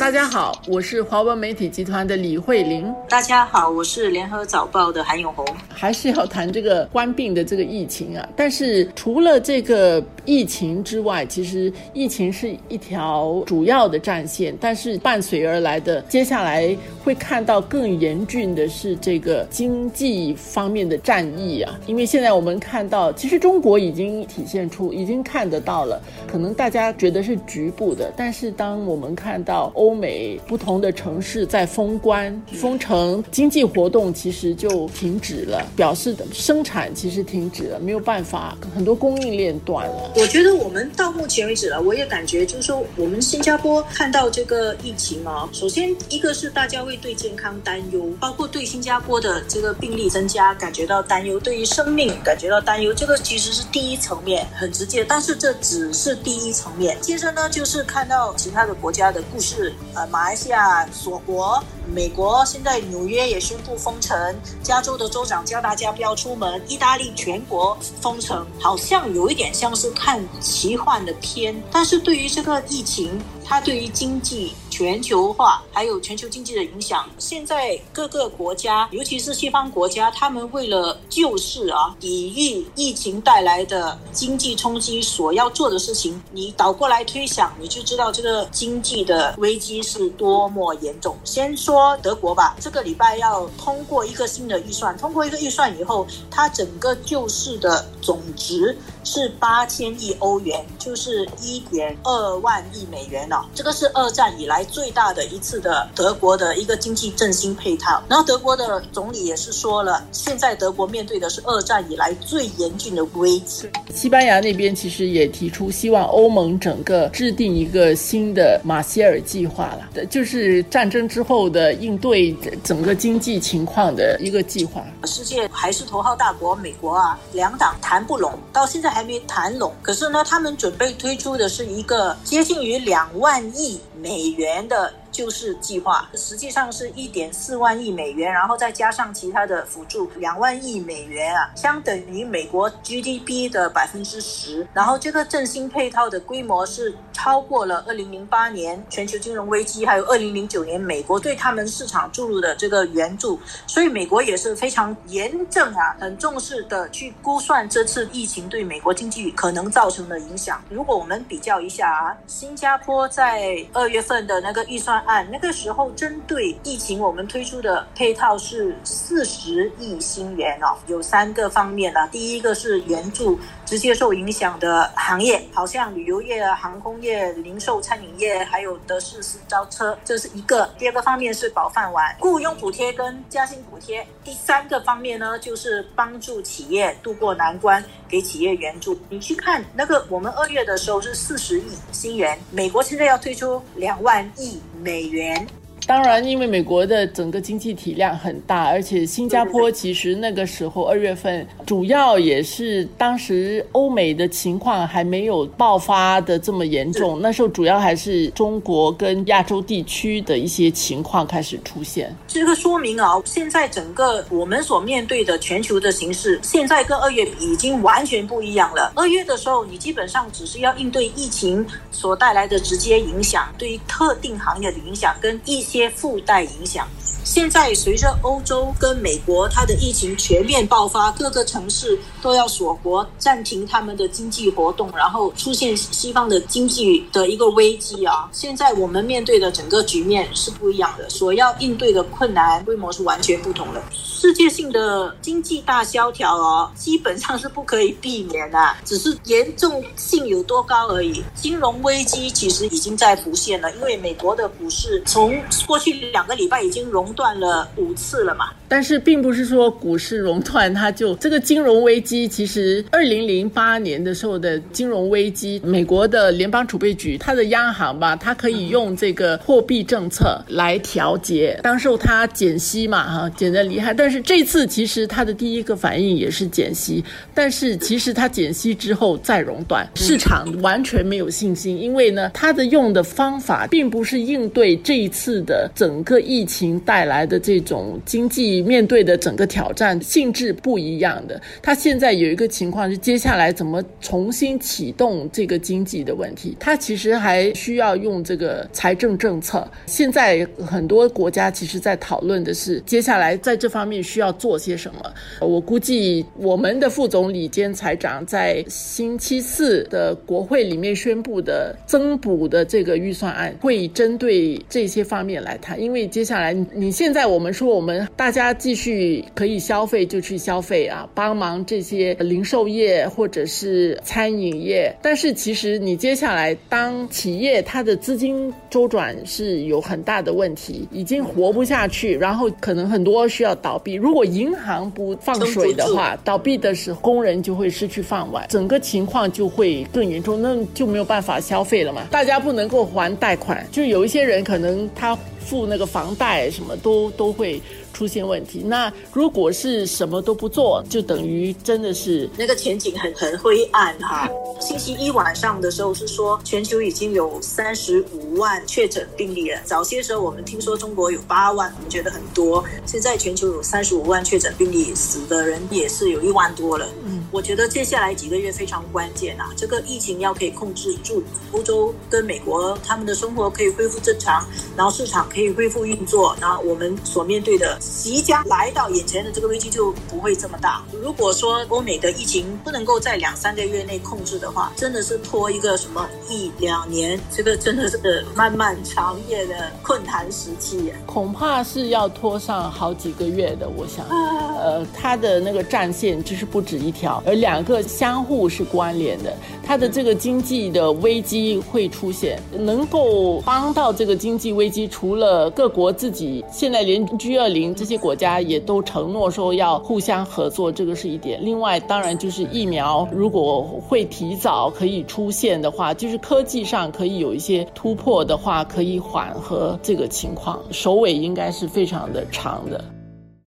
大家好，我是华文媒体集团的李慧玲。大家好，我是联合早报的韩永红。还是要谈这个官病的这个疫情啊，但是除了这个疫情之外，其实疫情是一条主要的战线，但是伴随而来的，接下来会看到更严峻的是这个经济方面的战役啊。因为现在我们看到，其实中国已经体现出，已经看得到了，可能大家觉得是局部的，但是当我们看到欧美不同的城市在封关、封城，经济活动其实就停止了。表示的生产其实停止了，没有办法，很多供应链断了。我觉得我们到目前为止了，我也感觉就是说，我们新加坡看到这个疫情啊，首先一个是大家会对健康担忧，包括对新加坡的这个病例增加感觉到担忧，对于生命感觉到担忧，这个其实是第一层面，很直接。但是这只是第一层面，接着呢就是看到其他的国家的故事，呃，马来西亚锁国。美国现在纽约也宣布封城，加州的州长叫大家不要出门，意大利全国封城，好像有一点像是看奇幻的片。但是对于这个疫情，它对于经济。全球化还有全球经济的影响，现在各个国家，尤其是西方国家，他们为了救市啊，抵御疫情带来的经济冲击，所要做的事情，你倒过来推想，你就知道这个经济的危机是多么严重。先说德国吧，这个礼拜要通过一个新的预算，通过一个预算以后，它整个救市的总值是八千亿欧元，就是一点二万亿美元了。这个是二战以来。最大的一次的德国的一个经济振兴配套，然后德国的总理也是说了，现在德国面对的是二战以来最严峻的危机。西班牙那边其实也提出希望欧盟整个制定一个新的马歇尔计划了，就是战争之后的应对整个经济情况的一个计划。世界还是头号大国美国啊，两党谈不拢，到现在还没谈拢。可是呢，他们准备推出的是一个接近于两万亿美元。的救市计划实际上是一点四万亿美元，然后再加上其他的辅助两万亿美元啊，相等于美国 GDP 的百分之十。然后这个振兴配套的规模是超过了二零零八年全球金融危机，还有二零零九年美国对他们市场注入的这个援助。所以美国也是非常严正啊，很重视的去估算这次疫情对美国经济可能造成的影响。如果我们比较一下啊，新加坡在二月份的那个预算。案那个时候针对疫情，我们推出的配套是四十亿新元哦，有三个方面呢。第一个是援助直接受影响的行业，好像旅游业、航空业、零售、餐饮业，还有德士私招车，这是一个。第二个方面是保饭碗，雇佣补贴跟加薪补贴。第三个方面呢，就是帮助企业渡过难关，给企业援助。你去看那个，我们二月的时候是四十亿新元，美国现在要推出两万亿。美元。当然，因为美国的整个经济体量很大，而且新加坡其实那个时候二月份主要也是当时欧美的情况还没有爆发的这么严重，那时候主要还是中国跟亚洲地区的一些情况开始出现。这个说明啊，现在整个我们所面对的全球的形势，现在跟二月比已经完全不一样了。二月的时候，你基本上只是要应对疫情所带来的直接影响，对于特定行业的影响跟一。些些附带影响。现在随着欧洲跟美国它的疫情全面爆发，各个城市都要锁国、暂停他们的经济活动，然后出现西方的经济的一个危机啊！现在我们面对的整个局面是不一样的，所要应对的困难规模是完全不同的。世界性的经济大萧条哦，基本上是不可以避免的，只是严重性有多高而已。金融危机其实已经在浮现了，因为美国的股市从过去两个礼拜已经熔。断了五次了嘛？但是并不是说股市熔断，它就这个金融危机。其实二零零八年的时候的金融危机，美国的联邦储备局，它的央行吧，它可以用这个货币政策来调节。当时它减息嘛，哈，减得厉害。但是这次其实它的第一个反应也是减息，但是其实它减息之后再熔断，市场完全没有信心，因为呢，它的用的方法并不是应对这一次的整个疫情带来。来的这种经济面对的整个挑战性质不一样的。他现在有一个情况是，接下来怎么重新启动这个经济的问题，他其实还需要用这个财政政策。现在很多国家其实在讨论的是，接下来在这方面需要做些什么。我估计我们的副总理兼财长在星期四的国会里面宣布的增补的这个预算案，会针对这些方面来谈。因为接下来你现在我们说我们大家继续可以消费就去消费啊，帮忙这些零售业或者是餐饮业，但是其实你接下来当企业它的资金周转是有很大的问题，已经活不下去，然后可能很多需要倒闭。如果银行不放水的话，倒闭的时候工人就会失去饭碗，整个情况就会更严重，那就没有办法消费了嘛。大家不能够还贷款，就有一些人可能他付那个房贷什么都都会。出现问题，那如果是什么都不做，就等于真的是那个前景很很灰暗哈。星期一晚上的时候是说全球已经有三十五万确诊病例了，早些时候我们听说中国有八万，我们觉得很多，现在全球有三十五万确诊病例，死的人也是有一万多了。嗯，我觉得接下来几个月非常关键啊，这个疫情要可以控制住，欧洲跟美国他们的生活可以恢复正常，然后市场可以恢复运作，然后我们所面对的。即将来到眼前的这个危机就不会这么大。如果说欧美的疫情不能够在两三个月内控制的话，真的是拖一个什么一两年，这个真的是漫漫长夜的困难时期，恐怕是要拖上好几个月的。我想，呃，它的那个战线就是不止一条，而两个相互是关联的。它的这个经济的危机会出现，能够帮到这个经济危机，除了各国自己，现在连 G 二零。这些国家也都承诺说要互相合作，这个是一点。另外，当然就是疫苗，如果会提早可以出现的话，就是科技上可以有一些突破的话，可以缓和这个情况。首尾应该是非常的长的。